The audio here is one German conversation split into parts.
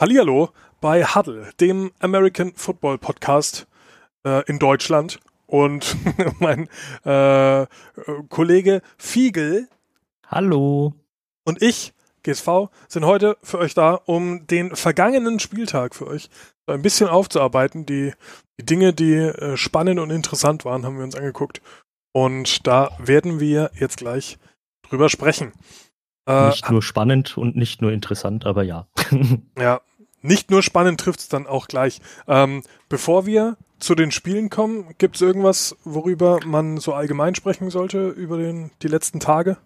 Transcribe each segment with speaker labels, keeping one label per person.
Speaker 1: Hallihallo bei Huddle, dem American Football Podcast äh, in Deutschland. Und mein äh, Kollege Fiegel.
Speaker 2: Hallo.
Speaker 1: Und ich, GSV, sind heute für euch da, um den vergangenen Spieltag für euch so ein bisschen aufzuarbeiten. Die, die Dinge, die äh, spannend und interessant waren, haben wir uns angeguckt. Und da werden wir jetzt gleich drüber sprechen.
Speaker 2: Äh, nicht nur spannend und nicht nur interessant, aber ja.
Speaker 1: ja, nicht nur spannend trifft es dann auch gleich. Ähm, bevor wir zu den Spielen kommen, gibt es irgendwas, worüber man so allgemein sprechen sollte über den, die letzten Tage?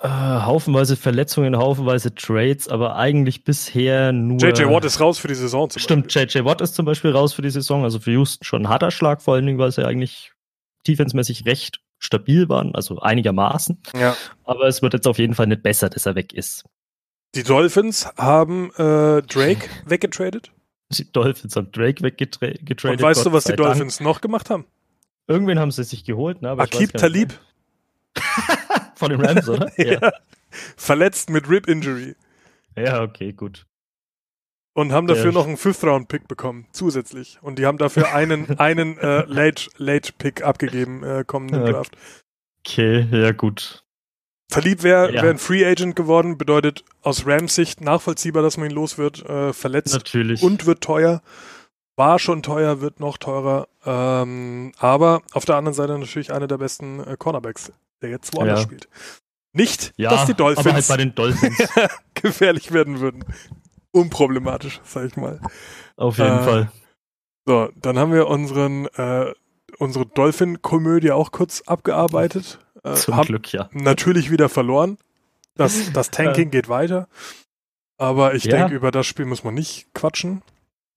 Speaker 2: Äh, haufenweise Verletzungen, haufenweise Trades, aber eigentlich bisher nur.
Speaker 1: JJ Watt ist raus für die Saison.
Speaker 2: Zum Stimmt, JJ Watt ist zum Beispiel raus für die Saison. Also für Houston schon ein harter Schlag, vor allen Dingen, weil sie eigentlich defensemäßig recht stabil waren, also einigermaßen.
Speaker 1: Ja.
Speaker 2: Aber es wird jetzt auf jeden Fall nicht besser, dass er weg ist.
Speaker 1: Die Dolphins haben äh, Drake weggetradet.
Speaker 2: Die Dolphins haben Drake weggetradet.
Speaker 1: Und weißt Gott du, was die Dolphins Dank. noch gemacht haben?
Speaker 2: Irgendwen haben sie sich geholt, ne?
Speaker 1: Aber Akib Talib.
Speaker 2: Von den Rams, oder?
Speaker 1: ja. ja. Verletzt mit Rib Injury.
Speaker 2: Ja, okay, gut.
Speaker 1: Und haben dafür ja. noch einen Fifth-Round-Pick bekommen, zusätzlich. Und die haben dafür einen, einen äh, Late-Pick Late abgegeben, äh, kommenden Draft.
Speaker 2: Okay, ja, gut.
Speaker 1: Talib wäre ja. wär ein Free Agent geworden, bedeutet aus Rams Sicht nachvollziehbar, dass man ihn los wird, äh, verletzt
Speaker 2: Natürlich.
Speaker 1: und wird teuer. War schon teuer, wird noch teurer. Ähm, aber auf der anderen Seite natürlich einer der besten äh, Cornerbacks, der jetzt woanders ja. spielt. Nicht,
Speaker 2: ja,
Speaker 1: dass die Dolphins,
Speaker 2: aber halt bei den Dolphins.
Speaker 1: gefährlich werden würden. Unproblematisch, sag ich mal.
Speaker 2: Auf jeden äh, Fall.
Speaker 1: So, dann haben wir unseren, äh, unsere Dolphin-Komödie auch kurz abgearbeitet.
Speaker 2: Äh, Zum Glück, ja.
Speaker 1: Natürlich wieder verloren. Das, das Tanking geht weiter. Aber ich ja. denke, über das Spiel muss man nicht quatschen.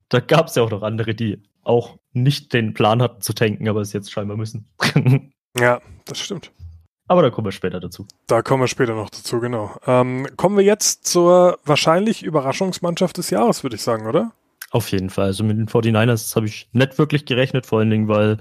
Speaker 2: Da gab es ja auch noch andere, die auch nicht den Plan hatten zu tanken, aber es jetzt scheinbar müssen.
Speaker 1: ja, das stimmt.
Speaker 2: Aber da kommen wir später dazu.
Speaker 1: Da kommen wir später noch dazu, genau. Ähm, kommen wir jetzt zur wahrscheinlich Überraschungsmannschaft des Jahres, würde ich sagen, oder?
Speaker 2: Auf jeden Fall. Also mit den 49ers habe ich nicht wirklich gerechnet, vor allen Dingen, weil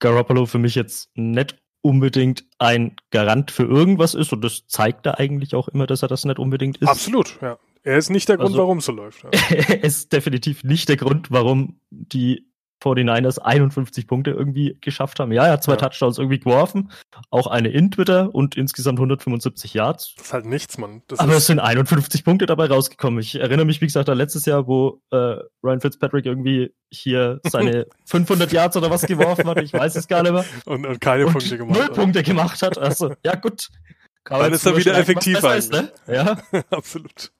Speaker 2: Garoppolo für mich jetzt nicht unbedingt ein Garant für irgendwas ist und das zeigt er eigentlich auch immer, dass er das nicht unbedingt ist.
Speaker 1: Absolut, ja. Er ist nicht der Grund, also, warum es so läuft. Ja.
Speaker 2: er ist definitiv nicht der Grund, warum die 49ers 51 Punkte irgendwie geschafft haben. Ja, er hat zwei ja. Touchdowns irgendwie geworfen, auch eine in Twitter und insgesamt 175 Yards.
Speaker 1: Das ist halt nichts, Mann.
Speaker 2: Das Aber es sind 51 Punkte dabei rausgekommen. Ich erinnere mich, wie gesagt, an letztes Jahr, wo äh, Ryan Fitzpatrick irgendwie hier seine 500 Yards oder was geworfen hat. Ich weiß es gar nicht mehr.
Speaker 1: Und, und keine und Punkte gemacht
Speaker 2: Null hat. Punkte gemacht hat. Also, ja gut.
Speaker 1: Dann ist er wieder effektiv
Speaker 2: ist, ne? Ja.
Speaker 1: Absolut.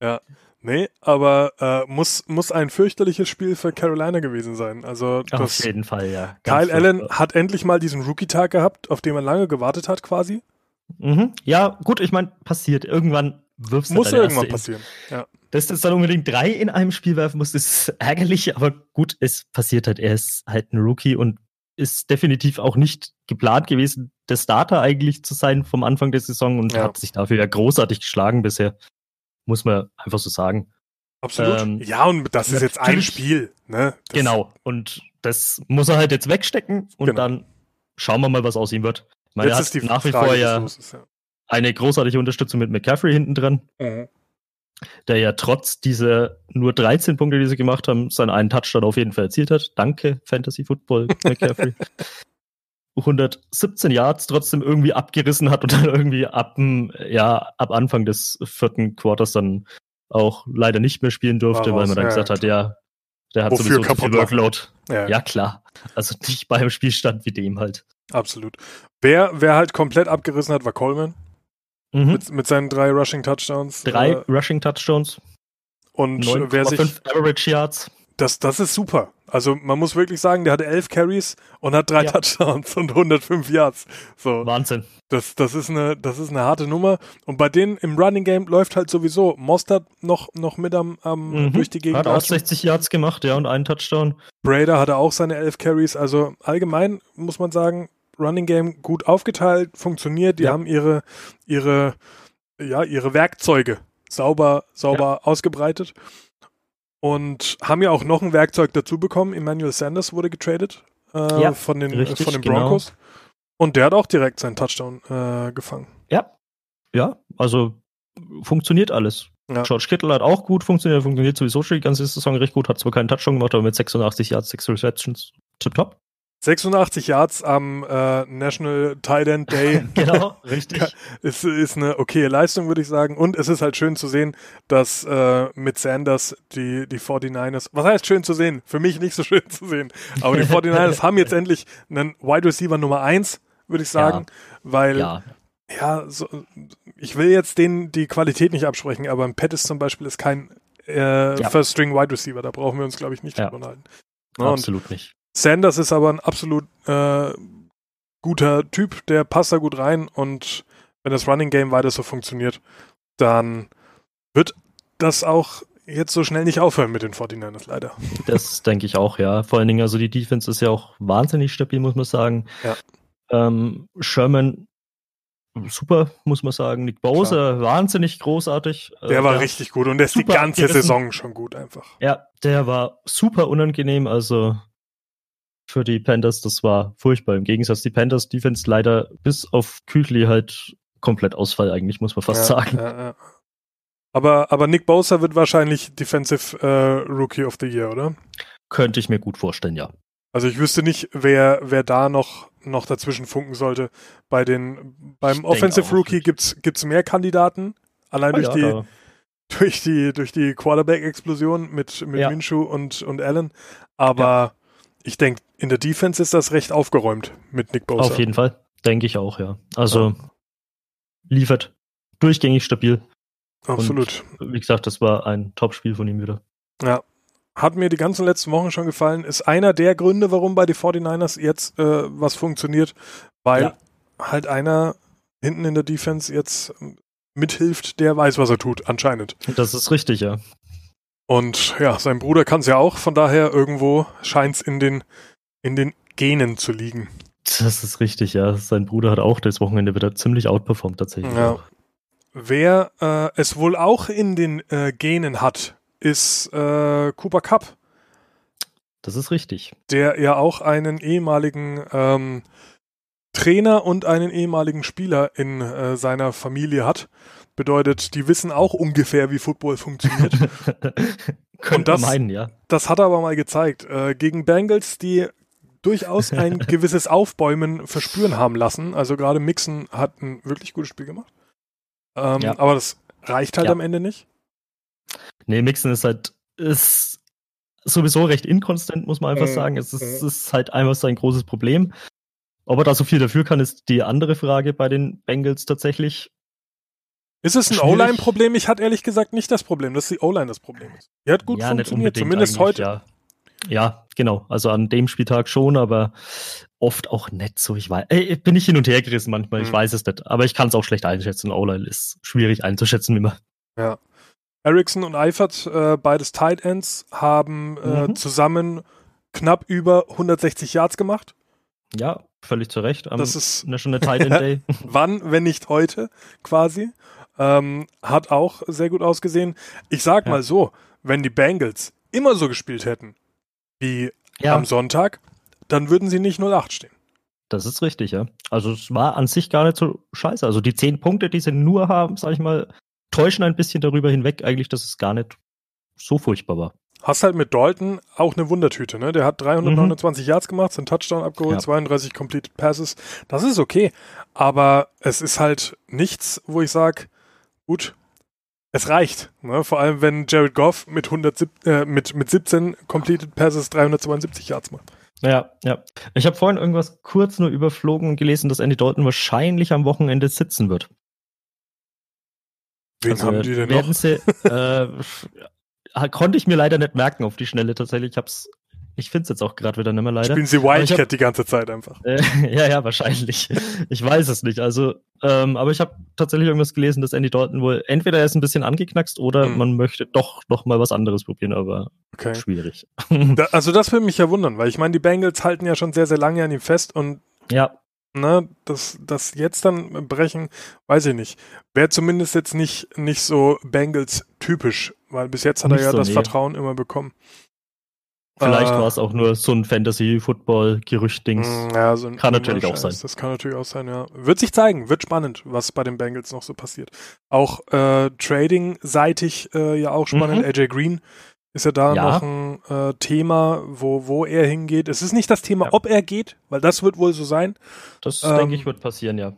Speaker 1: Ja. Nee, aber äh, muss, muss ein fürchterliches Spiel für Carolina gewesen sein. Also
Speaker 2: das, Auf jeden Fall, ja.
Speaker 1: Ganz Kyle Allen hat endlich mal diesen Rookie-Tag gehabt, auf den man lange gewartet hat, quasi.
Speaker 2: Mhm. Ja, gut, ich meine, passiert. Irgendwann wirfst du
Speaker 1: Muss irgendwann passieren, ja.
Speaker 2: Dass du jetzt dann unbedingt drei in einem Spiel werfen musst, ist ärgerlich, aber gut, es passiert halt. Er ist halt ein Rookie und ist definitiv auch nicht geplant gewesen, der Starter eigentlich zu sein vom Anfang der Saison und ja. hat sich dafür ja großartig geschlagen bisher muss man einfach so sagen.
Speaker 1: Absolut. Ähm, ja, und das ist jetzt ein Spiel. Ne?
Speaker 2: Das genau. Und das muss er halt jetzt wegstecken und genau. dann schauen wir mal, was aus ihm wird.
Speaker 1: Meine, jetzt er hat nach wie Frage, vor ja, ist, ja,
Speaker 2: eine großartige Unterstützung mit McCaffrey hinten dran. Mhm. Der ja trotz dieser nur 13 Punkte, die sie gemacht haben, seinen einen Touchdown auf jeden Fall erzielt hat. Danke, Fantasy Football, McCaffrey. 117 Yards trotzdem irgendwie abgerissen hat und dann irgendwie ab, ja, ab Anfang des vierten Quarters dann auch leider nicht mehr spielen durfte, weil man dann ja, gesagt hat, ja, der hat Wofür sowieso viel Workload. Ja. ja. klar. Also nicht bei einem Spielstand wie dem halt.
Speaker 1: Absolut. Wer, wer halt komplett abgerissen hat, war Coleman. Mhm. Mit, mit seinen drei Rushing Touchdowns.
Speaker 2: Drei äh, Rushing Touchdowns.
Speaker 1: Und wer sich.
Speaker 2: Average Yards.
Speaker 1: Das, das ist super. Also man muss wirklich sagen, der hatte elf Carries und hat drei ja. Touchdowns und 105 Yards. So.
Speaker 2: Wahnsinn.
Speaker 1: Das, das, ist eine, das ist eine harte Nummer. Und bei denen im Running Game läuft halt sowieso Mostert noch, noch mit am, am mhm. durch die Gegend.
Speaker 2: Hat auch 60 Yards gemacht, ja, und einen Touchdown.
Speaker 1: Brader hatte auch seine elf Carries. Also allgemein muss man sagen, Running Game gut aufgeteilt, funktioniert. Die ja. haben ihre, ihre, ja, ihre Werkzeuge sauber, sauber ja. ausgebreitet. Und haben ja auch noch ein Werkzeug dazu bekommen. Emmanuel Sanders wurde getradet äh, ja, von, den, richtig, von den genau. Broncos. Genau. Und der hat auch direkt seinen Touchdown äh, gefangen.
Speaker 2: Ja, ja, also funktioniert alles. Ja. George Kittle hat auch gut funktioniert, funktioniert sowieso schon die ganze Saison recht gut, hat zwar keinen Touchdown gemacht, aber mit 86 Yards, 6 Receptions, tip top.
Speaker 1: 86 Yards am äh, National Tight End Day.
Speaker 2: genau, richtig.
Speaker 1: ist, ist eine okaye Leistung, würde ich sagen. Und es ist halt schön zu sehen, dass äh, mit Sanders die, die 49ers, was heißt schön zu sehen? Für mich nicht so schön zu sehen. Aber die 49ers haben jetzt endlich einen Wide Receiver Nummer 1, würde ich sagen, ja. weil ja. ja, so, ich will jetzt denen die Qualität nicht absprechen, aber ein Pettis zum Beispiel ist kein äh, ja. First String Wide Receiver, da brauchen wir uns, glaube ich, nicht
Speaker 2: drüber unterhalten. Absolut nicht.
Speaker 1: Sanders ist aber ein absolut äh, guter Typ, der passt da gut rein und wenn das Running Game weiter so funktioniert, dann wird das auch jetzt so schnell nicht aufhören mit den 49ers, leider.
Speaker 2: Das denke ich auch, ja. Vor allen Dingen, also die Defense ist ja auch wahnsinnig stabil, muss man sagen.
Speaker 1: Ja.
Speaker 2: Ähm, Sherman, super, muss man sagen. Nick Bowser, Klar. wahnsinnig großartig.
Speaker 1: Der äh, war der richtig gut und der ist die ganze gerissen. Saison schon gut einfach.
Speaker 2: Ja, der war super unangenehm, also für die Panthers, das war furchtbar. Im Gegensatz die Panthers Defense leider bis auf Küchli halt komplett Ausfall eigentlich, muss man fast ja, sagen. Ja, ja.
Speaker 1: Aber, aber Nick Bosa wird wahrscheinlich Defensive äh, Rookie of the Year, oder?
Speaker 2: Könnte ich mir gut vorstellen, ja.
Speaker 1: Also ich wüsste nicht, wer, wer da noch, noch dazwischen funken sollte. Bei den, beim ich Offensive Rookie gibt's, gibt's mehr Kandidaten. Allein oh, durch, die, durch die, durch die Quarterback-Explosion mit, mit. Minshew und, und Allen. Aber ich denke, in der Defense ist das recht aufgeräumt mit Nick Bosa.
Speaker 2: Auf jeden Fall, denke ich auch, ja. Also ja. liefert durchgängig stabil.
Speaker 1: Absolut.
Speaker 2: Und, wie gesagt, das war ein Top-Spiel von ihm wieder.
Speaker 1: Ja. Hat mir die ganzen letzten Wochen schon gefallen. Ist einer der Gründe, warum bei den 49ers jetzt äh, was funktioniert, weil ja. halt einer hinten in der Defense jetzt mithilft, der weiß, was er tut, anscheinend.
Speaker 2: Das ist richtig, ja.
Speaker 1: Und ja, sein Bruder kann es ja auch, von daher irgendwo scheint es in den, in den Genen zu liegen.
Speaker 2: Das ist richtig, ja. Sein Bruder hat auch das Wochenende wieder ziemlich outperformt tatsächlich.
Speaker 1: Ja. Wer äh, es wohl auch in den äh, Genen hat, ist äh, Cooper Cup.
Speaker 2: Das ist richtig.
Speaker 1: Der ja auch einen ehemaligen ähm, Trainer und einen ehemaligen Spieler in äh, seiner Familie hat. Bedeutet, die wissen auch ungefähr, wie Football funktioniert.
Speaker 2: Und das, meinen, ja.
Speaker 1: das hat er aber mal gezeigt. Äh, gegen Bengals, die durchaus ein gewisses Aufbäumen verspüren haben lassen. Also gerade Mixon hat ein wirklich gutes Spiel gemacht. Ähm, ja. Aber das reicht halt ja. am Ende nicht.
Speaker 2: Nee, Mixon ist halt ist sowieso recht inkonstant, muss man einfach mhm. sagen. Es ist, es ist halt einfach sein großes Problem. Ob er da so viel dafür kann, ist die andere Frage bei den Bengals tatsächlich.
Speaker 1: Ist es ein O-Line-Problem? Ich hatte ehrlich gesagt nicht das Problem, dass die O-Line das Problem ist. Die hat gut ja, funktioniert, zumindest heute.
Speaker 2: Ja. ja. genau. Also an dem Spieltag schon, aber oft auch nicht so. Ich weiß, ey, bin ich hin und her gerissen manchmal. Hm. Ich weiß es nicht. Aber ich kann es auch schlecht einschätzen. O-Line ist schwierig einzuschätzen immer.
Speaker 1: Ja. Ericsson und Eifert, äh, beides Tight Ends, haben äh, mhm. zusammen knapp über 160 Yards gemacht.
Speaker 2: Ja, völlig zu Recht.
Speaker 1: Am das ist
Speaker 2: National Tight End Day.
Speaker 1: Wann, wenn nicht heute, quasi. Ähm, hat auch sehr gut ausgesehen. Ich sag ja. mal so, wenn die Bengals immer so gespielt hätten wie ja. am Sonntag, dann würden sie nicht 0-8 stehen.
Speaker 2: Das ist richtig, ja. Also es war an sich gar nicht so scheiße. Also die zehn Punkte, die sie nur haben, sag ich mal, täuschen ein bisschen darüber hinweg, eigentlich, dass es gar nicht so furchtbar war.
Speaker 1: Hast halt mit Dalton auch eine Wundertüte, ne? Der hat 329 mhm. Yards gemacht, seinen Touchdown abgeholt, ja. 32 Completed Passes. Das ist okay. Aber es ist halt nichts, wo ich sage, gut, es reicht. Ne? Vor allem, wenn Jared Goff mit, 107, äh, mit, mit 17 Completed Passes 372 Yards macht.
Speaker 2: Ja, ja. Ich habe vorhin irgendwas kurz nur überflogen und gelesen, dass Andy Dalton wahrscheinlich am Wochenende sitzen wird.
Speaker 1: Wen also, haben die denn noch?
Speaker 2: Sie, äh, konnte ich mir leider nicht merken auf die Schnelle tatsächlich. Ich hab's ich finde es jetzt auch gerade wieder nicht mehr leider.
Speaker 1: Spielen sie Wildcat hab, die ganze Zeit einfach?
Speaker 2: Äh, ja, ja, wahrscheinlich. Ich weiß es nicht. Also, ähm, aber ich habe tatsächlich irgendwas gelesen, dass Andy Dalton wohl entweder er ist ein bisschen angeknackst oder hm. man möchte doch noch mal was anderes probieren, aber okay. schwierig.
Speaker 1: Da, also das würde mich ja wundern, weil ich meine, die Bengals halten ja schon sehr, sehr lange an ihm fest und
Speaker 2: ja.
Speaker 1: Ne, das, das jetzt dann brechen, weiß ich nicht. Wäre zumindest jetzt nicht, nicht so Bengals typisch, weil bis jetzt hat nicht er ja so, das nee. Vertrauen immer bekommen.
Speaker 2: Vielleicht
Speaker 1: Äh,
Speaker 2: war es auch nur so ein Fantasy-Football-Gerücht-Dings.
Speaker 1: Mm, Ja, so
Speaker 2: Kann natürlich auch sein.
Speaker 1: Das kann natürlich auch sein, ja. Wird sich zeigen, wird spannend, was bei den Bengals noch so passiert. Auch äh, Trading-seitig äh, ja auch spannend.
Speaker 2: Mhm.
Speaker 1: AJ Green ist ja da
Speaker 2: Ja.
Speaker 1: noch ein äh, Thema, wo, wo er hingeht. Es ist nicht das Thema,
Speaker 2: Ja.
Speaker 1: ob er geht, weil das wird wohl so sein,
Speaker 2: Das
Speaker 1: Ähm,
Speaker 2: denke ich wird passieren, ja.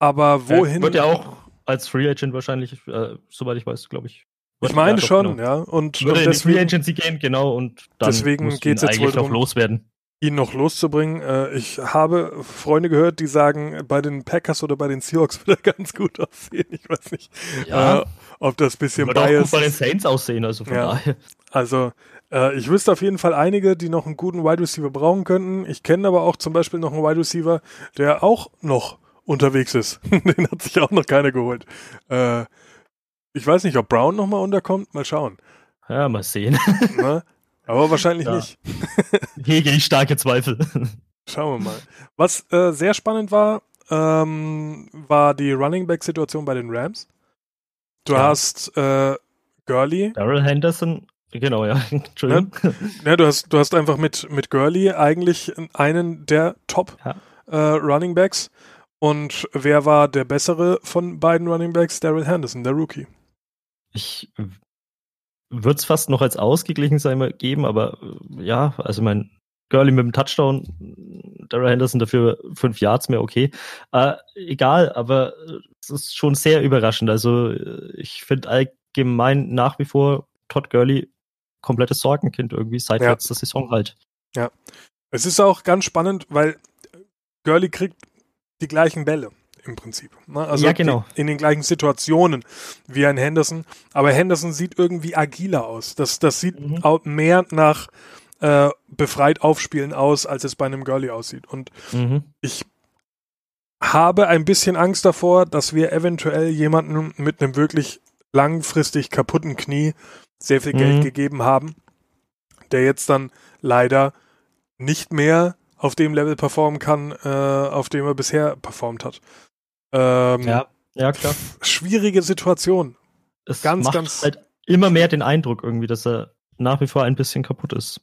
Speaker 1: aber wohin.
Speaker 2: Wird ja auch als Free Agent wahrscheinlich, äh, soweit ich weiß, glaube ich.
Speaker 1: Ich meine
Speaker 2: ja,
Speaker 1: schon,
Speaker 2: genau.
Speaker 1: ja. Und,
Speaker 2: Würde
Speaker 1: und
Speaker 2: in die Free
Speaker 1: deswegen
Speaker 2: Agency gehen, genau, und dann
Speaker 1: Deswegen geht's
Speaker 2: ihn
Speaker 1: jetzt wohl drum-
Speaker 2: loswerden.
Speaker 1: ihn noch loszubringen. Äh, ich habe Freunde gehört, die sagen, bei den Packers oder bei den Seahawks wird er ganz gut aussehen. Ich weiß nicht,
Speaker 2: Ja.
Speaker 1: äh, ob das bisschen
Speaker 2: Würde auch
Speaker 1: biased
Speaker 2: gut bei den
Speaker 1: ist.
Speaker 2: Saints aussehen, also von
Speaker 1: Ja.
Speaker 2: daher.
Speaker 1: Also, äh, ich wüsste auf jeden Fall einige, die noch einen guten Wide Receiver brauchen könnten. Ich kenne aber auch zum Beispiel noch einen Wide Receiver, der auch noch unterwegs ist. Den hat sich auch noch keiner geholt. Äh, ich weiß nicht, ob Brown nochmal unterkommt. Mal schauen.
Speaker 2: Ja, mal sehen.
Speaker 1: Ne? Aber wahrscheinlich
Speaker 2: Ja.
Speaker 1: nicht.
Speaker 2: Hege ich starke Zweifel.
Speaker 1: Schauen wir mal. Was äh, sehr spannend war, ähm, war die Running Back Situation bei den Rams. Du
Speaker 2: Ja.
Speaker 1: hast äh, Gurley,
Speaker 2: Daryl Henderson, genau, ja. Entschuldigung.
Speaker 1: ja, du hast du hast einfach mit mit Gurley eigentlich einen der Top
Speaker 2: Ja.
Speaker 1: äh, Running Backs. Und wer war der bessere von beiden Running Backs? Daryl Henderson, der Rookie.
Speaker 2: Ich würde es fast noch als ausgeglichen sein geben, aber äh, ja, also mein Gurley mit dem Touchdown, Daryl Henderson dafür fünf Yards mehr, okay. Äh, egal, aber äh, es ist schon sehr überraschend. Also äh, ich finde allgemein nach wie vor Todd Gurley komplettes Sorgenkind irgendwie seit
Speaker 1: Ja.
Speaker 2: letzter Saison halt.
Speaker 1: Es ist auch ganz spannend, weil Gurley kriegt die gleichen Bälle im Prinzip. Ne? Also
Speaker 2: Ja, genau.
Speaker 1: die, in den gleichen Situationen wie ein Henderson. Aber Henderson sieht irgendwie agiler aus. Das, das sieht
Speaker 2: Mhm.
Speaker 1: auch mehr nach äh, befreit aufspielen aus, als es bei einem Gurley aussieht. Und
Speaker 2: Mhm.
Speaker 1: ich habe ein bisschen Angst davor, dass wir eventuell jemanden mit einem wirklich langfristig kaputten Knie sehr viel Geld
Speaker 2: Mhm.
Speaker 1: gegeben haben, der jetzt dann leider nicht mehr auf dem Level performen kann, äh, auf dem er bisher performt hat. Ähm,
Speaker 2: Ja, ja, klar.
Speaker 1: Schwierige Situation.
Speaker 2: Es
Speaker 1: Ganz,
Speaker 2: macht
Speaker 1: ganz-
Speaker 2: halt immer mehr den Eindruck irgendwie, dass er nach wie vor ein bisschen kaputt ist.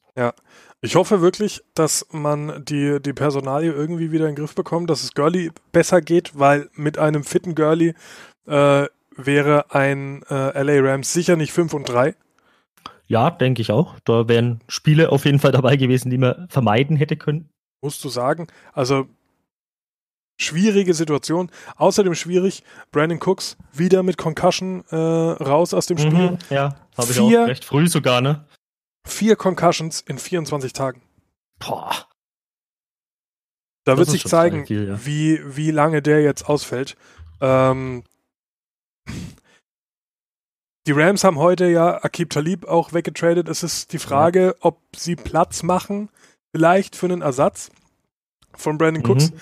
Speaker 1: Ich hoffe wirklich, dass man die, die Personalie irgendwie wieder in den Griff bekommt, dass es Gurley besser geht, weil mit einem fitten Gurley äh, wäre ein äh, LA Rams sicher nicht 5 und 3.
Speaker 2: Ja, denke ich auch. Da wären Spiele auf jeden Fall dabei gewesen, die man vermeiden hätte können.
Speaker 1: musst du sagen. Also schwierige Situation. Außerdem schwierig, Brandon Cooks wieder mit Concussion äh, raus aus dem Spiel.
Speaker 2: Mhm, ja, habe ich
Speaker 1: Vier-
Speaker 2: auch recht früh sogar, ne?
Speaker 1: Vier Concussions in 24 Tagen.
Speaker 2: Boah.
Speaker 1: Da
Speaker 2: Das
Speaker 1: wird sich zeigen,
Speaker 2: viel, ja.
Speaker 1: wie, wie lange der jetzt ausfällt. Ähm, die Rams haben heute ja Akib Talib auch weggetradet. Es ist die Frage, ob sie Platz machen, vielleicht für einen Ersatz von Brandon Cooks.
Speaker 2: Mhm.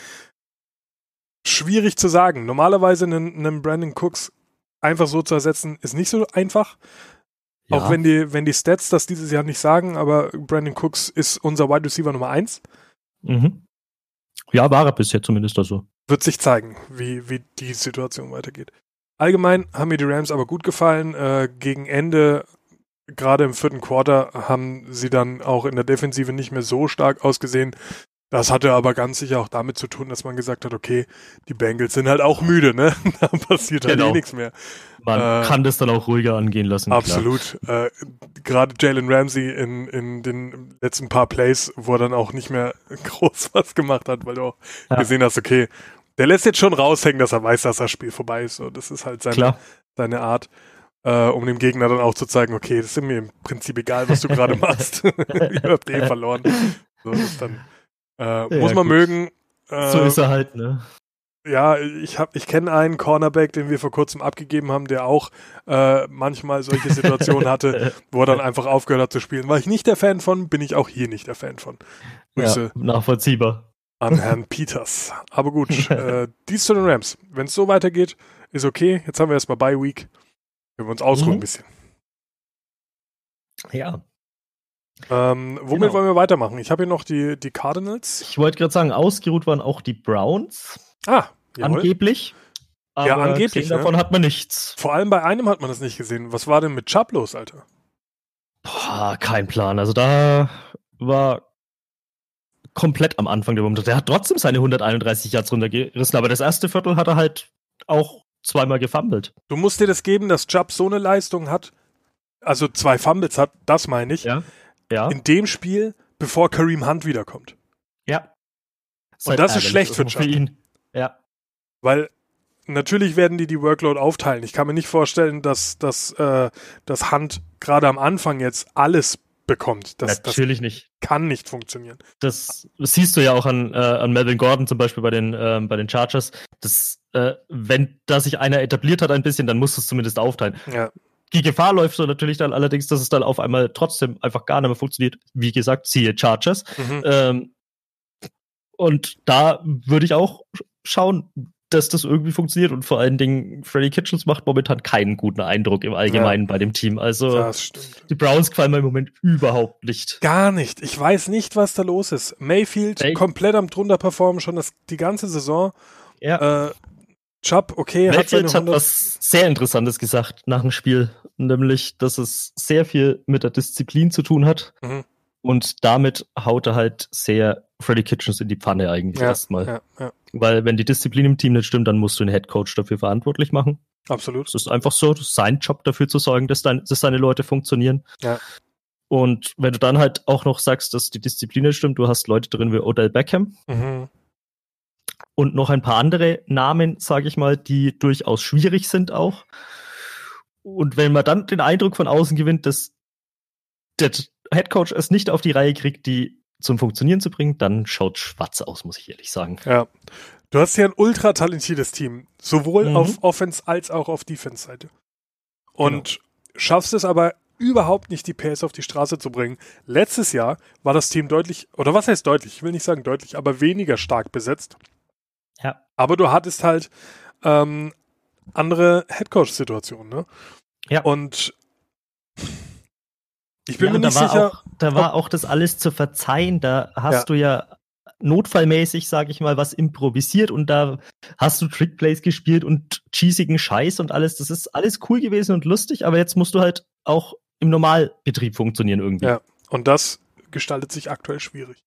Speaker 1: Schwierig zu sagen. Normalerweise einen, einen Brandon Cooks einfach so zu ersetzen, ist nicht so einfach.
Speaker 2: Ja.
Speaker 1: Auch wenn die, wenn die Stats das dieses Jahr nicht sagen, aber Brandon Cooks ist unser Wide Receiver Nummer 1.
Speaker 2: Mhm. Ja, war er bisher zumindest also.
Speaker 1: Wird sich zeigen, wie, wie die Situation weitergeht. Allgemein haben mir die Rams aber gut gefallen. Äh, gegen Ende, gerade im vierten Quarter, haben sie dann auch in der Defensive nicht mehr so stark ausgesehen. Das hatte aber ganz sicher auch damit zu tun, dass man gesagt hat, okay, die Bengals sind halt auch müde, ne? da passiert halt
Speaker 2: Genau.
Speaker 1: eh nichts mehr.
Speaker 2: Man
Speaker 1: Äh,
Speaker 2: kann das dann auch ruhiger angehen lassen.
Speaker 1: Absolut. Äh, Gerade Jalen Ramsey in, in den letzten paar Plays, wo er dann auch nicht mehr groß was gemacht hat, weil du auch
Speaker 2: Ja.
Speaker 1: gesehen hast, okay, der lässt jetzt schon raushängen, dass er weiß, dass das Spiel vorbei ist. So, das ist halt seine,
Speaker 2: Klar.
Speaker 1: seine Art, äh, um dem Gegner dann auch zu zeigen, okay, das ist mir im Prinzip egal, was du gerade machst. Ihr habt eh verloren. So, das ist dann, äh, muss man
Speaker 2: gut.
Speaker 1: mögen. Äh,
Speaker 2: So ist er halt, ne?
Speaker 1: ja, ich hab, ich kenne einen Cornerback, den wir vor kurzem abgegeben haben, der auch äh, manchmal solche Situationen hatte, wo er dann einfach aufgehört hat zu spielen. War ich nicht der Fan von, bin ich auch hier nicht der Fan von. Grüße
Speaker 2: Ja, nachvollziehbar.
Speaker 1: an Herrn Peters. Aber gut, äh, dies zu den Rams. Wenn es so weitergeht, ist okay. Jetzt haben wir erstmal Bye Week. Können wir uns ausruhen
Speaker 2: Mhm.
Speaker 1: ein bisschen.
Speaker 2: Ja.
Speaker 1: Ähm, womit
Speaker 2: Genau.
Speaker 1: wollen wir weitermachen? Ich habe hier noch die, die Cardinals.
Speaker 2: Ich wollte gerade sagen, ausgeruht waren auch die Browns,
Speaker 1: Ah, jawohl.
Speaker 2: angeblich.
Speaker 1: Ja, angeblich, ne?
Speaker 2: davon hat man nichts.
Speaker 1: Vor allem bei einem hat man das nicht gesehen. Was war denn mit Chubb los, Alter?
Speaker 2: Boah, kein Plan. Also da war komplett am Anfang der Momentum. Der hat trotzdem seine 131 Yards runtergerissen, aber das erste Viertel hat er halt auch zweimal gefummelt.
Speaker 1: Du musst dir das geben, dass Chubb so eine Leistung hat, also zwei Fumbles hat, das meine ich,
Speaker 2: Ja. Ja.
Speaker 1: in dem Spiel, bevor Kareem Hunt wiederkommt.
Speaker 2: ja.
Speaker 1: Und das ist schlecht für
Speaker 2: ihn. Ja.
Speaker 1: Weil natürlich werden die die Workload aufteilen. Ich kann mir nicht vorstellen, dass, dass, äh, dass Hunt gerade am Anfang jetzt alles bekommt. Das, das
Speaker 2: Natürlich nicht.
Speaker 1: kann nicht funktionieren.
Speaker 2: Das siehst du ja auch an, äh, an Melvin Gordon zum Beispiel bei den, ähm, bei den Chargers. Das, äh, wenn da sich einer etabliert hat ein bisschen, dann musst du es zumindest aufteilen.
Speaker 1: Ja,
Speaker 2: Die Gefahr läuft so natürlich dann allerdings, dass es dann auf einmal trotzdem einfach gar nicht mehr funktioniert. Wie gesagt, siehe Chargers.
Speaker 1: mhm.
Speaker 2: Ähm, und da würde ich auch schauen, dass das irgendwie funktioniert. Und vor allen Dingen, Freddy Kitchens macht momentan keinen guten Eindruck im Allgemeinen bei dem Team. Also die Browns gefallen mir im Moment überhaupt nicht.
Speaker 1: Gar nicht. Ich weiß nicht, was da los ist. Mayfield
Speaker 2: Ey.
Speaker 1: komplett am drunter performen schon das, die ganze Saison.
Speaker 2: Ja.
Speaker 1: Äh, Chubb, okay, hat seine
Speaker 2: Mayfield hat
Speaker 1: 100
Speaker 2: was sehr Interessantes gesagt nach dem Spiel, nämlich, dass es sehr viel mit der Disziplin zu tun hat.
Speaker 1: Mhm.
Speaker 2: Und damit haut er halt sehr Freddy Kitchens in die Pfanne eigentlich
Speaker 1: ja,
Speaker 2: erstmal.
Speaker 1: ja, ja,
Speaker 2: Weil wenn die Disziplin im Team nicht stimmt, dann musst du den Headcoach dafür verantwortlich machen.
Speaker 1: absolut.
Speaker 2: Es ist einfach so, sein Job dafür zu sorgen, dass, dein, dass seine Leute funktionieren.
Speaker 1: Ja.
Speaker 2: Und wenn du dann halt auch noch sagst, dass die Disziplin nicht stimmt, du hast Leute drin wie Odell Beckham
Speaker 1: Mhm.
Speaker 2: und noch ein paar andere Namen, sage ich mal, die durchaus schwierig sind auch. Und wenn man dann den Eindruck von außen gewinnt, dass der Headcoach es nicht auf die Reihe kriegt, die zum Funktionieren zu bringen, dann schaut schwarz aus, muss ich ehrlich sagen.
Speaker 1: Ja. Du hast ja ein ultra talentiertes Team, sowohl
Speaker 2: Mhm.
Speaker 1: auf Offense als auch auf Defense-Seite. Und
Speaker 2: Genau.
Speaker 1: schaffst es aber überhaupt nicht, die PS auf die Straße zu bringen. Letztes Jahr war das Team deutlich, oder was heißt deutlich? Ich will nicht sagen deutlich, aber weniger stark besetzt.
Speaker 2: Ja.
Speaker 1: Aber du hattest halt ähm, andere Headcoach-Situationen, ne?
Speaker 2: Ja.
Speaker 1: Und ich bin
Speaker 2: Ja,
Speaker 1: mir
Speaker 2: da
Speaker 1: nicht
Speaker 2: war
Speaker 1: sicher.
Speaker 2: Auch, da war auch das alles zu verzeihen. Da hast
Speaker 1: Ja.
Speaker 2: du ja notfallmäßig, sag ich mal, was improvisiert und da hast du Trickplays gespielt und cheesigen Scheiß und alles. Das ist alles cool gewesen und lustig, aber jetzt musst du halt auch im Normalbetrieb funktionieren irgendwie.
Speaker 1: Ja. Und das gestaltet sich aktuell schwierig.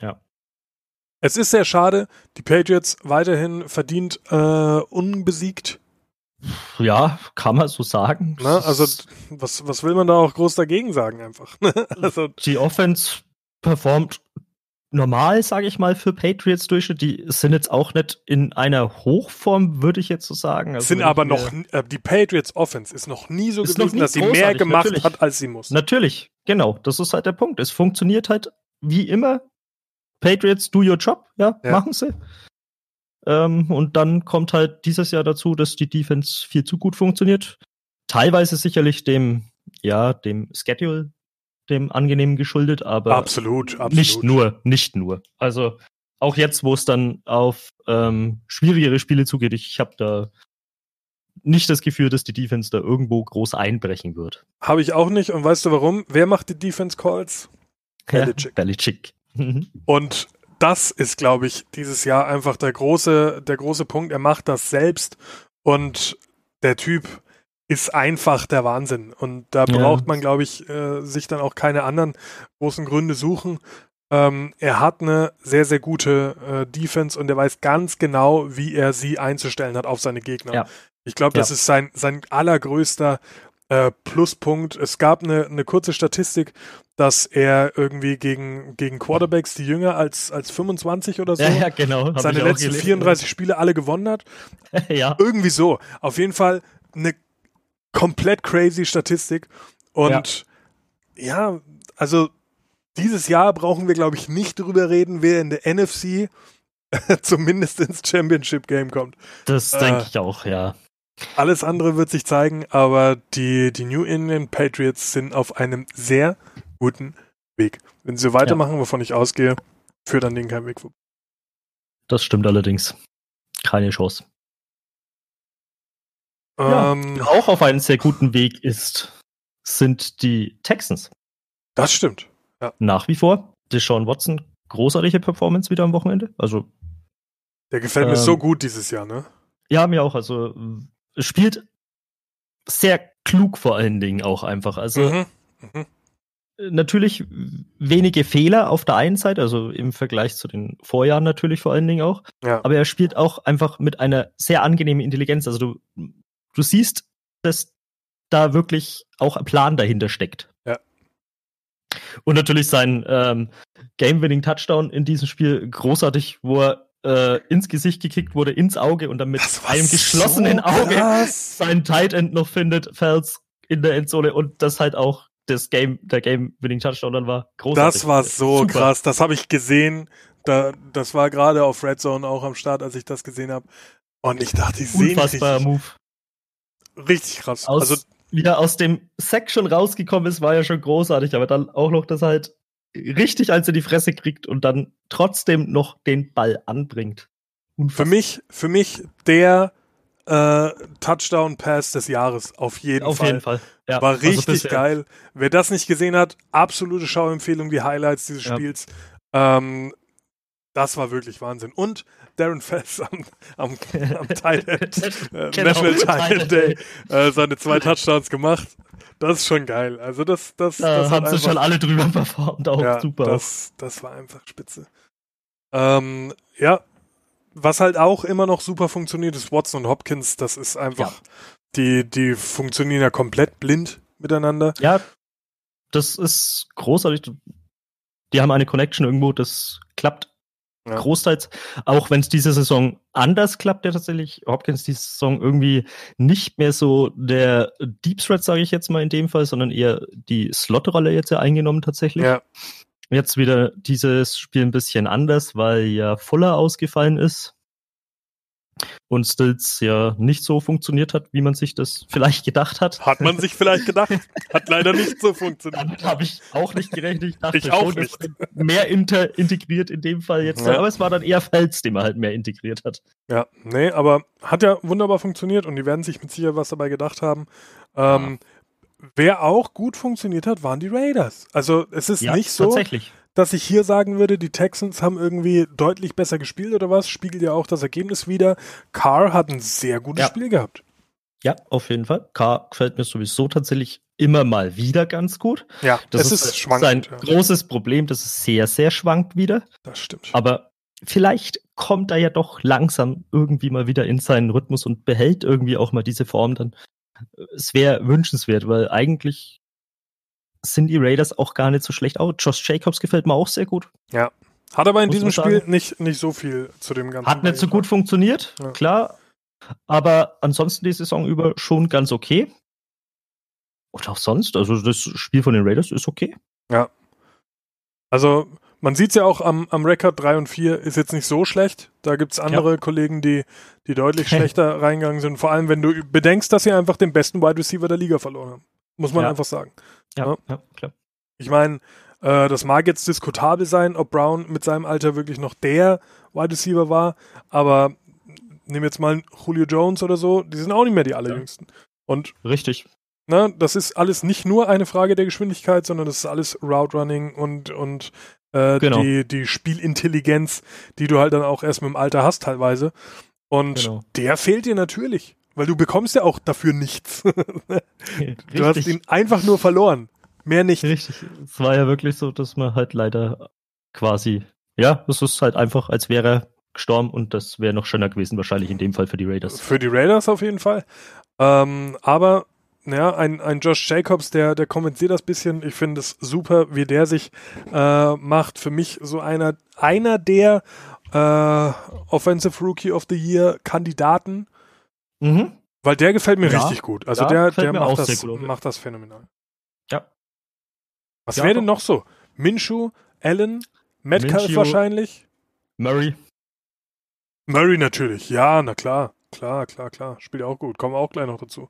Speaker 2: Ja.
Speaker 1: Es ist sehr schade. Die Patriots weiterhin verdient äh, unbesiegt.
Speaker 2: Ja, kann man so sagen.
Speaker 1: Ne? Also was, was will man da auch groß dagegen sagen einfach? also
Speaker 2: die Offense performt normal, sage ich mal, für Patriots Durchschnitt. Die sind jetzt auch nicht in einer Hochform, würde ich jetzt so sagen. Also
Speaker 1: sind aber noch äh, die Patriots Offense ist noch nie so gewesen, dass sie mehr gemacht
Speaker 2: natürlich.
Speaker 1: hat, als sie muss.
Speaker 2: Natürlich, genau. Das ist halt der Punkt. Es funktioniert halt wie immer. Patriots, do your job, ja,
Speaker 1: Ja.
Speaker 2: machen sie. Ähm, und dann kommt halt dieses Jahr dazu, dass die Defense viel zu gut funktioniert. Teilweise sicherlich dem, ja, dem Schedule, dem angenehmen geschuldet, aber
Speaker 1: absolut, absolut.
Speaker 2: nicht nur, nicht nur. Also auch jetzt, wo es dann auf ähm, schwierigere Spiele zugeht, ich habe da nicht das Gefühl, dass die Defense da irgendwo groß einbrechen wird.
Speaker 1: Habe ich auch nicht. Und weißt du warum? Wer macht die Defense Calls? Belichick.
Speaker 2: Ja, Belichick.
Speaker 1: Und das ist, glaube ich, dieses Jahr einfach der große, der große Punkt. Er macht das selbst und der Typ ist einfach der Wahnsinn. Und da
Speaker 2: Ja.
Speaker 1: braucht man, glaube ich, äh, sich dann auch keine anderen großen Gründe suchen. Ähm, er hat eine sehr, sehr gute äh, Defense und er weiß ganz genau, wie er sie einzustellen hat auf seine Gegner.
Speaker 2: Ja.
Speaker 1: Ich glaube, das
Speaker 2: Ja.
Speaker 1: ist sein, sein allergrößter äh, Pluspunkt. Es gab eine, eine kurze Statistik, dass er irgendwie gegen, gegen Quarterbacks, die jünger als, als 25 oder so,
Speaker 2: Ja, ja, genau.
Speaker 1: seine letzten
Speaker 2: gelesen.
Speaker 1: 34 Spiele alle gewonnen hat.
Speaker 2: ja.
Speaker 1: Irgendwie so. Auf jeden Fall eine komplett crazy Statistik. Und ja, also dieses Jahr brauchen wir, glaube ich, nicht drüber reden, wer in der NFC zumindest ins Championship Game kommt.
Speaker 2: Das
Speaker 1: Äh.
Speaker 2: denke ich auch, ja.
Speaker 1: Alles andere wird sich zeigen, aber die, die New England Patriots sind auf einem sehr guten Weg. Wenn sie weitermachen, wovon ich ausgehe, führt an denen kein Weg vorbei.
Speaker 2: Das stimmt allerdings. Keine Chance. Ja.
Speaker 1: Ähm,
Speaker 2: Wer auch auf einem sehr guten Weg ist, sind die Texans.
Speaker 1: das stimmt.
Speaker 2: Nach wie vor. Deshaun Watson, großartige Performance wieder am Wochenende. Also,
Speaker 1: Der gefällt mir
Speaker 2: Ähm,
Speaker 1: so gut dieses Jahr, ne?
Speaker 2: ja, mir auch. Also, spielt sehr klug vor allen Dingen auch einfach. Also,
Speaker 1: Mhm. Mhm.
Speaker 2: natürlich wenige Fehler auf der einen Seite, also im Vergleich zu den Vorjahren natürlich vor allen Dingen auch. Ja. Aber er spielt auch einfach mit einer sehr angenehmen Intelligenz. Also du, du siehst, dass da wirklich auch ein Plan dahinter steckt.
Speaker 1: Ja.
Speaker 2: Und natürlich sein ähm, Game-Winning-Touchdown in diesem Spiel großartig, wo er äh, ins Gesicht gekickt wurde, ins Auge und dann mit einem geschlossenen so Auge seinen Tight End noch findet, Fels in der Endzone und das halt auch das Game, der Game-Winning-Touchdown dann war. Großartig.
Speaker 1: Das war so Super. krass. Das habe ich gesehen. Da, das war gerade auf Red Zone auch am Start, als ich das gesehen habe. Und ich dachte, die sehen
Speaker 2: Unfassbarer richtig,
Speaker 1: Move. Richtig krass.
Speaker 2: Aus, also wie er aus dem Sack schon rausgekommen ist, war ja schon großartig, aber dann auch noch, dass er halt richtig als er die Fresse kriegt und dann trotzdem noch den Ball anbringt.
Speaker 1: Unfassbar. Für mich, für mich der äh, Touchdown-Pass des Jahres, auf jeden
Speaker 2: auf
Speaker 1: Fall.
Speaker 2: Auf jeden Fall.
Speaker 1: Ja, War also richtig also geil. Wer das nicht gesehen hat, absolute Schauempfehlung, die Highlights dieses ja. Spiels. Ähm, das war wirklich Wahnsinn. Und Darren Fels am, am, am Tight End, äh, genau, National Tight End Day äh, seine zwei Touchdowns gemacht. Das ist schon geil. Also das, das,
Speaker 2: da
Speaker 1: das
Speaker 2: haben sie schon alle drüber performt, auch
Speaker 1: ja,
Speaker 2: super.
Speaker 1: Das, das war einfach spitze. Ähm, ja, was halt auch immer noch super funktioniert, ist Watson und Hopkins. Das ist einfach, ja. die, die funktionieren ja komplett blind miteinander.
Speaker 2: Ja, das ist großartig. Die haben eine Connection irgendwo, das klappt ja. großteils. Auch wenn es diese Saison anders klappt, ja tatsächlich. Hopkins diese Saison irgendwie nicht mehr so der Deep Threat, sage ich jetzt mal in dem Fall, sondern eher die Slot-Rolle jetzt ja eingenommen tatsächlich. Ja. Jetzt wieder dieses Spiel ein bisschen anders, weil ja Fuller ausgefallen ist und Stills ja nicht so funktioniert hat, wie man sich das vielleicht gedacht hat.
Speaker 1: Hat man sich vielleicht gedacht, hat leider nicht so funktioniert.
Speaker 2: Damit habe ich auch nicht gerechnet. Ich dachte
Speaker 1: ich auch schon, nicht.
Speaker 2: mehr integriert in dem Fall jetzt. Ja. Aber es war dann eher Fels, den man halt mehr integriert hat.
Speaker 1: Ja, nee, aber hat ja wunderbar funktioniert und die werden sich mit Sicherheit was dabei gedacht haben. Ähm, ja. Wer auch gut funktioniert hat, waren die Raiders. Also es ist ja, nicht so, dass ich hier sagen würde, die Texans haben irgendwie deutlich besser gespielt oder was. Spiegelt ja auch das Ergebnis wieder. Carr hat ein sehr gutes ja. Spiel gehabt.
Speaker 2: Ja, auf jeden Fall. Carr gefällt mir sowieso tatsächlich immer mal wieder ganz gut.
Speaker 1: Ja,
Speaker 2: das es ist, ist schwankend, sein ja. großes Problem, dass es sehr, sehr schwankt wieder.
Speaker 1: Das stimmt.
Speaker 2: Aber vielleicht kommt er ja doch langsam irgendwie mal wieder in seinen Rhythmus und behält irgendwie auch mal diese Form dann es wäre wünschenswert, weil eigentlich sind die Raiders auch gar nicht so schlecht aus. Josh Jacobs gefällt mir auch sehr gut.
Speaker 1: Ja. Hat aber in Muss diesem Spiel nicht, nicht so viel zu dem ganzen.
Speaker 2: Hat nicht so gut funktioniert, ja. klar. Aber ansonsten die Saison über schon ganz okay. Und auch sonst, also das Spiel von den Raiders ist okay.
Speaker 1: Ja. Also man sieht es ja auch am, am Rekord 3 und 4 ist jetzt nicht so schlecht. Da gibt es andere ja. Kollegen, die, die deutlich schlechter reingegangen sind. Vor allem, wenn du bedenkst, dass sie einfach den besten Wide Receiver der Liga verloren haben. Muss man ja. einfach sagen.
Speaker 2: Ja, ja. ja klar.
Speaker 1: Ich meine, äh, das mag jetzt diskutabel sein, ob Brown mit seinem Alter wirklich noch der Wide Receiver war, aber nehmen jetzt mal Julio Jones oder so, die sind auch nicht mehr die allerjüngsten. Und
Speaker 2: Richtig.
Speaker 1: Na, ne, das ist alles nicht nur eine Frage der Geschwindigkeit, sondern das ist alles Route Running und, und äh, genau. die, die Spielintelligenz, die du halt dann auch erst mit dem Alter hast teilweise. Und genau. der fehlt dir natürlich, weil du bekommst ja auch dafür nichts. du hast ihn einfach nur verloren. Mehr nicht.
Speaker 2: Richtig. Es war ja wirklich so, dass man halt leider quasi, ja, es ist halt einfach, als wäre er gestorben und das wäre noch schöner gewesen, wahrscheinlich in dem Fall für die Raiders.
Speaker 1: Für die Raiders auf jeden Fall. Ähm, aber ja, ein, ein Josh Jacobs, der, der kommentiert das bisschen. Ich finde es super, wie der sich äh, macht. Für mich so einer, einer der äh, Offensive Rookie of the Year Kandidaten. Mhm. Weil der gefällt mir ja, richtig gut. Also der, der macht, das, macht das phänomenal.
Speaker 2: Ja.
Speaker 1: Was ja, wäre denn noch so? Minshu, Allen, Metcalf wahrscheinlich.
Speaker 2: Murray.
Speaker 1: Murray natürlich, ja, na klar. Klar, klar, klar. Spielt auch gut. Kommen wir auch gleich noch dazu.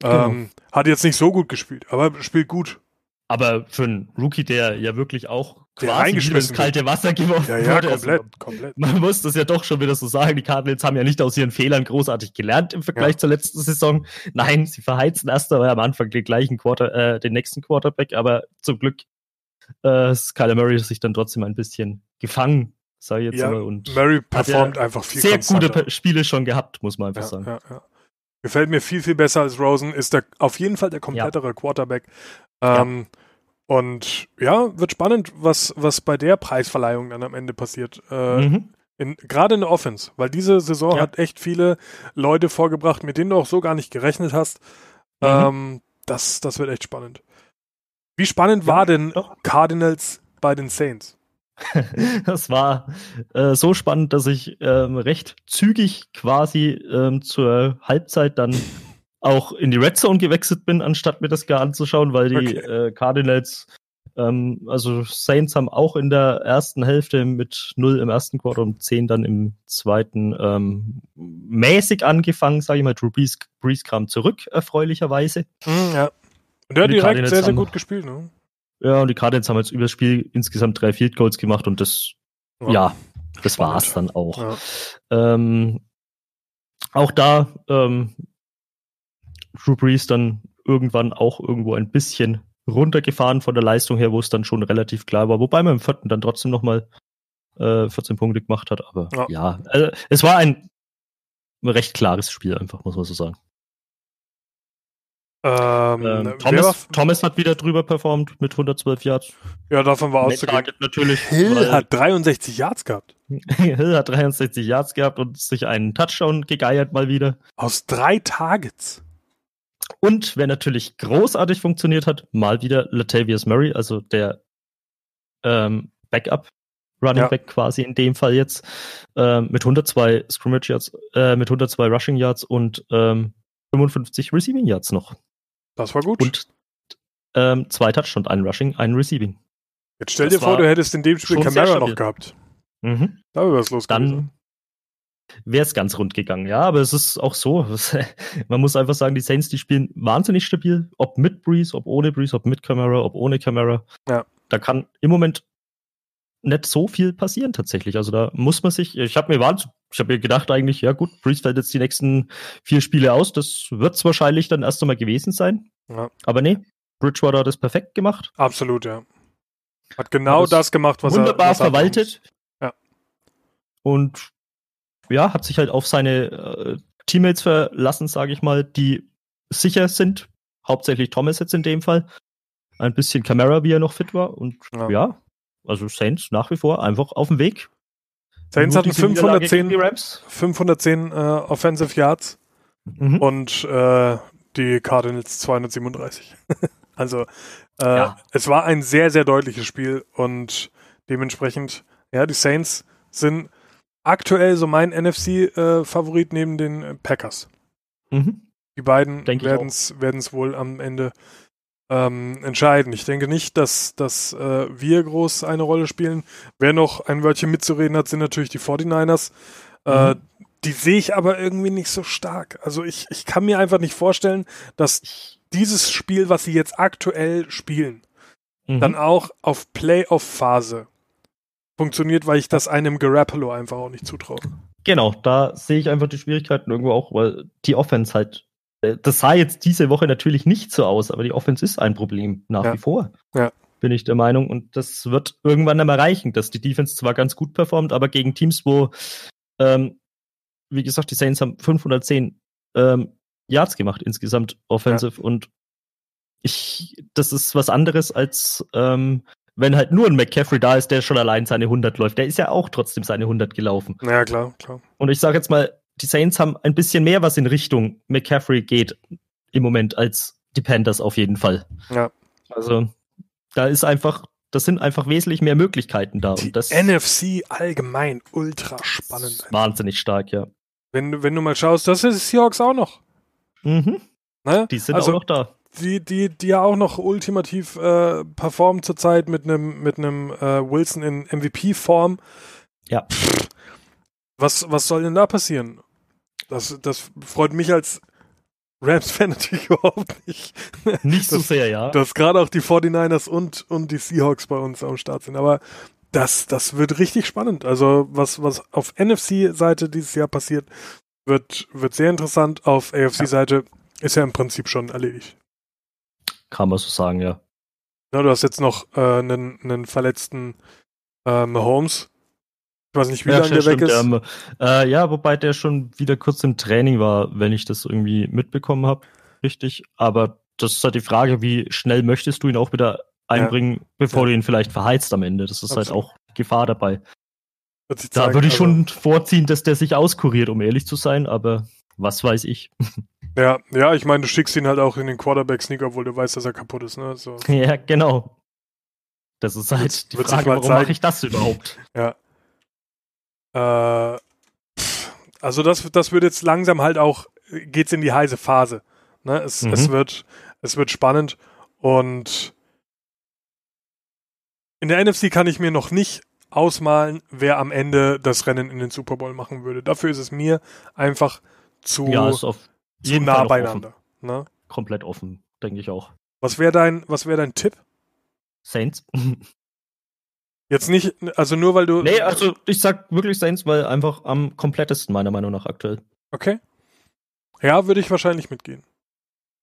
Speaker 1: Genau. Ähm, hat jetzt nicht so gut gespielt, aber spielt gut.
Speaker 2: Aber für einen Rookie, der ja wirklich auch quasi ins kalte Wasser geworfen
Speaker 1: ja, ja, wurde. Komplett, also, komplett.
Speaker 2: Man muss das ja doch schon wieder so sagen. Die Cardinals haben ja nicht aus ihren Fehlern großartig gelernt im Vergleich ja. zur letzten Saison. Nein, sie verheizen erst einmal am Anfang den gleichen Quarter, äh, den nächsten Quarterback, aber zum Glück äh, ist Kyler Murray sich dann trotzdem ein bisschen gefangen, sage ich jetzt
Speaker 1: ja,
Speaker 2: mal. Und
Speaker 1: Murray performt einfach viel
Speaker 2: Sehr gute Spiele schon gehabt, muss man einfach ja, sagen. Ja, ja.
Speaker 1: Gefällt mir viel, viel besser als Rosen. Ist der, auf jeden Fall der komplettere ja. Quarterback. Ähm, ja. Und ja, wird spannend, was, was bei der Preisverleihung dann am Ende passiert. Äh,
Speaker 2: Mhm.
Speaker 1: Gerade in der Offense, weil diese Saison
Speaker 2: Ja.
Speaker 1: hat echt viele Leute vorgebracht, mit denen du auch so gar nicht gerechnet hast.
Speaker 2: Mhm.
Speaker 1: Ähm, das, das wird echt spannend. Wie spannend
Speaker 2: Ja,
Speaker 1: war denn
Speaker 2: doch.
Speaker 1: Cardinals bei den Saints?
Speaker 2: Das war äh, so spannend, dass ich ähm, recht zügig quasi ähm, zur Halbzeit dann auch in die Red Zone gewechselt bin, anstatt mir das gar anzuschauen, weil die
Speaker 1: Okay.
Speaker 2: äh, Cardinals, ähm, also Saints haben auch in der ersten Hälfte mit 0 im ersten Quarter und 10 dann im zweiten ähm, mäßig angefangen, sage ich mal. Drew Brees, Brees kam zurück, erfreulicherweise.
Speaker 1: ja. Und der hat direkt
Speaker 2: Cardinals
Speaker 1: sehr, sehr
Speaker 2: haben-
Speaker 1: gut gespielt. Ne?
Speaker 2: Ja, und die Cardinals haben jetzt über das Spiel insgesamt drei Field Goals gemacht und das, ja, das
Speaker 1: Spannend.
Speaker 2: war's dann auch.
Speaker 1: Ja.
Speaker 2: Ähm, auch da ähm, Drew Brees dann irgendwann auch irgendwo ein bisschen runtergefahren von der Leistung her, wo es dann schon relativ klar war. Wobei man im vierten dann trotzdem nochmal äh, 14 Punkte gemacht hat. Aber
Speaker 1: Ja.
Speaker 2: ja, also, es war ein recht klares Spiel einfach, muss man so sagen.
Speaker 1: Ähm,
Speaker 2: Ähm, Thomas, Thomas hat wieder drüber performt mit 112 Yards.
Speaker 1: ja, davon war auszugehen.
Speaker 2: Natürlich.
Speaker 1: Hill hat 63 Yards gehabt.
Speaker 2: Hill hat 63 Yards gehabt und sich einen Touchdown gegeiert mal wieder.
Speaker 1: Aus drei Targets.
Speaker 2: Und wer natürlich großartig funktioniert hat, mal wieder Latavius Murray, also der ähm, Backup Running
Speaker 1: Ja.
Speaker 2: Back quasi in dem Fall jetzt, ähm, mit 102 Scrimmage Yards, äh, mit 102 Rushing Yards und ähm, 55 Receiving Yards noch.
Speaker 1: Das war gut.
Speaker 2: Und ähm, zwei Touchdown, ein Rushing, ein Receiving.
Speaker 1: Jetzt stell
Speaker 2: das
Speaker 1: dir vor, du hättest in dem Spiel Camara noch gehabt.
Speaker 2: Mhm.
Speaker 1: Da wäre es los gewesen.
Speaker 2: Wäre es ganz rund gegangen. Ja, aber es ist auch so. Man muss einfach sagen, die Saints, die spielen wahnsinnig stabil. Ob mit Breeze, ob ohne Breeze, ob mit Camera, ob ohne Camera.
Speaker 1: Ja.
Speaker 2: Da kann im Moment nicht so viel passieren tatsächlich. Also da muss man sich, ich habe mir wahnsinnig, ich habe mir gedacht eigentlich, ja gut, Breeze fällt jetzt die nächsten vier Spiele aus. Das wird es wahrscheinlich dann erst einmal gewesen sein.
Speaker 1: Ja.
Speaker 2: Aber nee, Bridgewater hat das perfekt gemacht.
Speaker 1: Absolut, ja. Hat genau
Speaker 2: Hat es
Speaker 1: das gemacht, was
Speaker 2: wunderbar
Speaker 1: er er
Speaker 2: verwaltet.
Speaker 1: Ja.
Speaker 2: Und ja, hat sich halt auf seine äh, Teammates verlassen, sage ich mal, die sicher sind. Hauptsächlich Thomas jetzt in dem Fall. Ein bisschen Camara, wie er noch fit war. Und
Speaker 1: Ja.
Speaker 2: ja, also Saints nach wie vor einfach auf dem Weg.
Speaker 1: Saints hatten
Speaker 2: diese Niederlage
Speaker 1: 510,
Speaker 2: gegen Die Rams.
Speaker 1: 510 äh, Offensive Yards
Speaker 2: Mhm.
Speaker 1: und äh, die Cardinals 237. also äh,
Speaker 2: Ja.
Speaker 1: es war ein sehr, sehr deutliches Spiel und dementsprechend, ja, die Saints sind aktuell so mein NFC-Favorit neben den äh, Packers.
Speaker 2: Mhm.
Speaker 1: Die beiden werden es wohl am Ende ähm, entscheiden. Ich denke nicht, dass, dass äh, wir groß eine Rolle spielen. Wer noch ein Wörtchen mitzureden hat, sind natürlich die 49ers. Äh,
Speaker 2: Mhm.
Speaker 1: die sehe ich aber irgendwie nicht so stark. Also ich, ich kann mir einfach nicht vorstellen, dass dieses Spiel, was sie jetzt aktuell spielen,
Speaker 2: Mhm.
Speaker 1: dann auch auf Playoff-Phase funktioniert, weil ich das einem Garoppolo einfach auch nicht zutraue.
Speaker 2: Genau, da sehe ich einfach die Schwierigkeiten irgendwo auch, weil die Offense halt, äh, das sah jetzt diese Woche natürlich nicht so aus, aber die Offense ist ein Problem nach
Speaker 1: Ja.
Speaker 2: wie vor.
Speaker 1: Ja.
Speaker 2: Bin ich der Meinung. Und das wird irgendwann einmal reichen, dass die Defense zwar ganz gut performt, aber gegen Teams, wo, ähm, wie gesagt, die Saints haben 510 ähm, Yards gemacht insgesamt offensive und ich, das ist was anderes als ähm, wenn halt nur ein McCaffrey da ist, der schon allein seine 100 läuft. Der ist ja auch trotzdem seine 100 gelaufen.
Speaker 1: Ja, klar, klar.
Speaker 2: Und ich sage jetzt mal, die Saints haben ein bisschen mehr, was in Richtung McCaffrey geht im Moment als die Panthers auf jeden Fall.
Speaker 1: Ja.
Speaker 2: Also da ist einfach, das sind einfach wesentlich mehr Möglichkeiten da.
Speaker 1: Die
Speaker 2: und das
Speaker 1: NFC allgemein ultra spannend.
Speaker 2: wahnsinnig stark, ja.
Speaker 1: Wenn, du- wenn du mal schaust, das ist Seahawks auch noch.
Speaker 2: Mhm.
Speaker 1: Ne?
Speaker 2: Die sind
Speaker 1: also,
Speaker 2: auch noch da.
Speaker 1: Die, die, die ja auch noch ultimativ äh, performen zurzeit mit einem mit einem äh, Wilson in MVP-Form.
Speaker 2: Ja.
Speaker 1: Was, was soll denn da passieren? Das, das freut mich als Rams-Fan natürlich überhaupt nicht.
Speaker 2: Nicht so sehr, ja.
Speaker 1: dass gerade auch die 49ers und, und die Seahawks bei uns am Start sind. Aber das, das wird richtig spannend. Also was, was auf NFC-Seite dieses Jahr passiert, wird, wird sehr interessant. Auf AFC-Seite ist ja im Prinzip schon erledigt.
Speaker 2: Kann man so sagen, ja.
Speaker 1: Na, du hast jetzt noch äh, einen, einen verletzten äh, Mahomes. Ich weiß nicht, wie
Speaker 2: ja,
Speaker 1: lange der weg
Speaker 2: stimmt,
Speaker 1: ist.
Speaker 2: ähm, äh, ja, wobei der schon wieder kurz im Training war, wenn ich das irgendwie mitbekommen habe. Richtig. Aber das ist halt die Frage, wie schnell möchtest du ihn auch wieder einbringen, ja. bevor ja. du ihn vielleicht verheizt am Ende. Das ist Absolut. halt auch Gefahr dabei. Da würde ich also, schon vorziehen, dass der sich auskuriert, um ehrlich zu sein, aber was weiß ich.
Speaker 1: Ja, ja, ich meine, du schickst ihn halt auch in den Quarterback-Sneak, obwohl du weißt, dass er kaputt ist, ne? So.
Speaker 2: Ja, genau. Das ist halt wird, die Frage, warum mache ich das überhaupt?
Speaker 1: Ja. Äh, also das, das wird jetzt langsam halt auch, geht's in die heiße Phase. Ne? Es, mhm. es, wird, es wird spannend und in der NFC kann ich mir noch nicht ausmalen, wer am Ende das Rennen in den Super Bowl machen würde. Dafür ist es mir einfach zu,
Speaker 2: ja, ist auf
Speaker 1: zu nah beieinander. Ne?
Speaker 2: Komplett offen, denke ich auch.
Speaker 1: Was wäre dein, was wäre dein Tipp?
Speaker 2: Saints.
Speaker 1: Jetzt nicht, also nur weil du.
Speaker 2: Nee, also ich sag wirklich Saints, weil einfach am komplettesten meiner Meinung nach aktuell.
Speaker 1: Okay. Ja, würde ich wahrscheinlich mitgehen.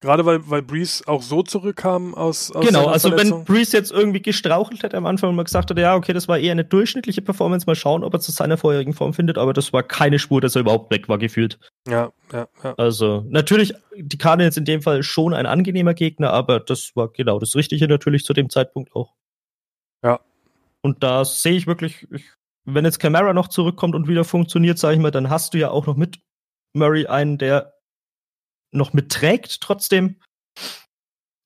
Speaker 1: Gerade weil, weil Breeze auch so zurückkam aus, aus
Speaker 2: Genau, also wenn Breeze jetzt irgendwie gestrauchelt hätte am Anfang und mal gesagt hätte, ja, okay, das war eher eine durchschnittliche Performance, mal schauen, ob er zu seiner vorherigen Form findet, aber das war keine Spur, dass er überhaupt weg war, gefühlt.
Speaker 1: Ja, ja, ja.
Speaker 2: Also, natürlich, die Cardinals in dem Fall schon ein angenehmer Gegner, aber das war genau das Richtige natürlich zu dem Zeitpunkt auch.
Speaker 1: Ja.
Speaker 2: Und da sehe ich wirklich, ich, wenn jetzt Camara noch zurückkommt und wieder funktioniert, sage ich mal, dann hast du ja auch noch mit Murray einen, der noch mitträgt trotzdem.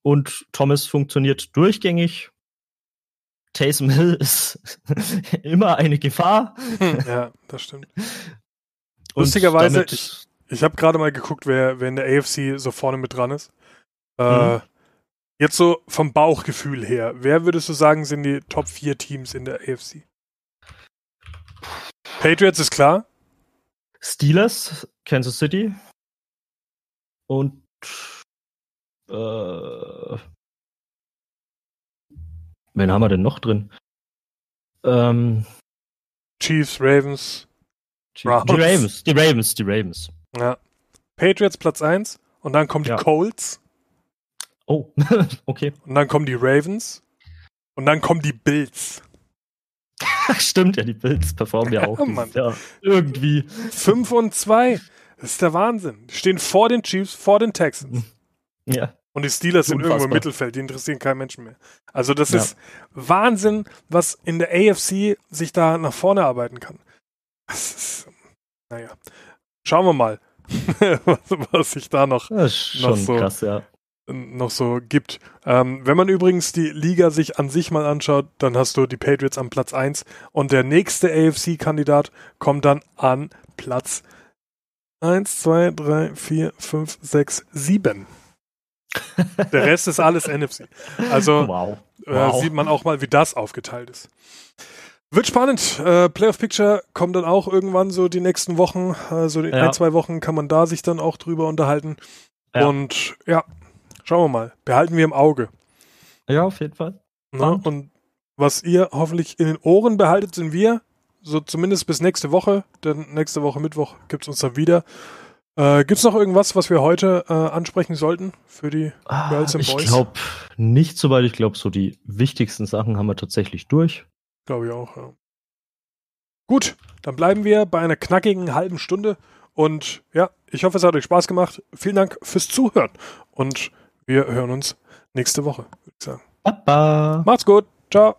Speaker 2: Und Thomas funktioniert durchgängig. Taysom Hill ist immer eine Gefahr.
Speaker 1: Ja, das stimmt. Lustigerweise, ich, ich habe gerade mal geguckt, wer, wer in der AFC so vorne mit dran ist. Äh, mhm. Jetzt so vom Bauchgefühl her, wer würdest du sagen, sind die Top 4 Teams in der AFC? Patriots ist klar.
Speaker 2: Steelers, Kansas City, und äh, wen haben wir denn noch drin? Ähm,
Speaker 1: Chiefs, Ravens.
Speaker 2: Chiefs, die Ravens, die Ravens, die Ravens.
Speaker 1: Ja. Patriots Platz 1 und dann kommen die ja. Colts.
Speaker 2: Oh, okay.
Speaker 1: Und dann kommen die Ravens und dann kommen die Bills.
Speaker 2: Stimmt, ja, die Bills performen ja, ja auch. Mann. Ja, irgendwie.
Speaker 1: 5 und 2. Das ist der Wahnsinn. Die stehen vor den Chiefs, vor den Texans.
Speaker 2: Ja.
Speaker 1: Und die Steelers sind irgendwo im Mittelfeld, die interessieren keinen Menschen mehr. Also das ja. ist Wahnsinn, was in der AFC sich da nach vorne arbeiten kann. Das ist, naja, schauen wir mal, was, was sich da noch,
Speaker 2: noch so, krass, ja.
Speaker 1: noch so gibt. Ähm, wenn man übrigens die Liga sich an sich mal anschaut, dann hast du die Patriots am Platz 1 und der nächste AFC-Kandidat kommt dann an Platz 2. Eins, zwei, drei, vier, fünf, sechs, sieben. Der Rest ist alles NFC. Also
Speaker 2: wow.
Speaker 1: Äh, wow. sieht man auch mal, wie das aufgeteilt ist. Wird spannend. Äh, Playoff Picture kommt dann auch irgendwann so die nächsten Wochen. Also ja. ein, zwei Wochen kann man da sich dann auch drüber unterhalten. Ja. Und ja, schauen wir mal. Behalten wir im Auge.
Speaker 2: Ja, auf jeden Fall.
Speaker 1: Na, und was ihr hoffentlich in den Ohren behaltet, sind wir so zumindest bis nächste Woche, denn nächste Woche Mittwoch gibt es uns dann wieder. Äh, gibt es noch irgendwas, was wir heute äh, ansprechen sollten für die
Speaker 2: ah, Girls and Boys? Ich glaube nicht so weit. Ich glaube, so die wichtigsten Sachen haben wir tatsächlich durch.
Speaker 1: Glaube ich auch, ja. Gut, dann bleiben wir bei einer knackigen halben Stunde. Und ja, ich hoffe, es hat euch Spaß gemacht. Vielen Dank fürs Zuhören. Und wir hören uns nächste Woche, würde ich sagen.
Speaker 2: Baba.
Speaker 1: Macht's gut. Ciao.